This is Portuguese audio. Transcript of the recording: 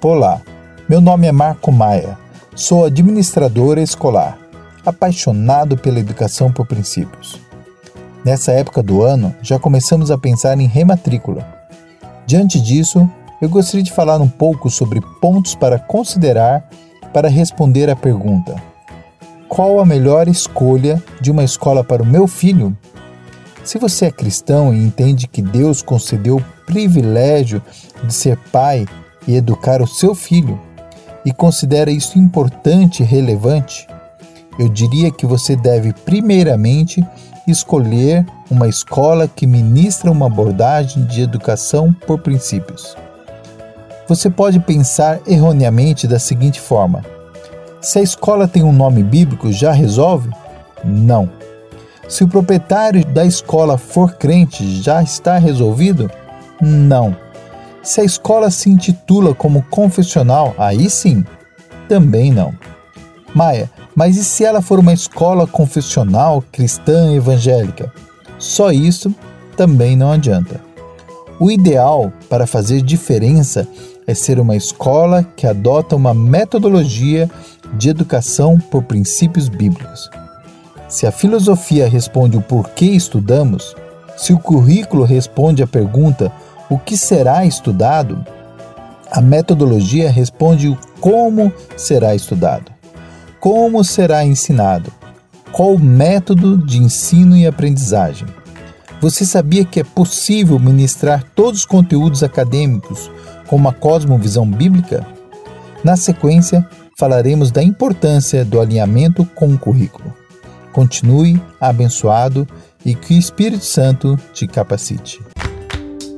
Olá, meu nome é Marco Maia, sou administradora escolar, apaixonado pela educação por princípios. Nessa época do ano, já começamos a pensar em rematrícula. Diante disso, eu gostaria de falar um pouco sobre pontos para considerar para responder à pergunta: Qual a melhor escolha de uma escola para o meu filho? Se você é cristão e entende que Deus concedeu o privilégio de ser pai e educar o seu filho, e considera isso importante e relevante, eu diria que você deve, primeiramente, escolher uma escola que ministra uma abordagem de educação por princípios. Você pode pensar erroneamente da seguinte forma: se a escola tem um nome bíblico, já resolve? Não. Se o proprietário da escola for crente, já está resolvido? Não. Se a escola se intitula como confessional, aí sim, também não. Maia, mas e se ela for uma escola confessional cristã evangélica? Só isso também não adianta. O ideal para fazer diferença é ser uma escola que adota uma metodologia de educação por princípios bíblicos. Se a filosofia responde o porquê estudamos, se o currículo responde a pergunta o que será estudado, a metodologia responde o como será estudado, como será ensinado, qual o método de ensino e aprendizagem. Você sabia que é possível ministrar todos os conteúdos acadêmicos com uma cosmovisão bíblica? Na sequência, falaremos da importância do alinhamento com o currículo. Continue abençoado e que o Espírito Santo te capacite.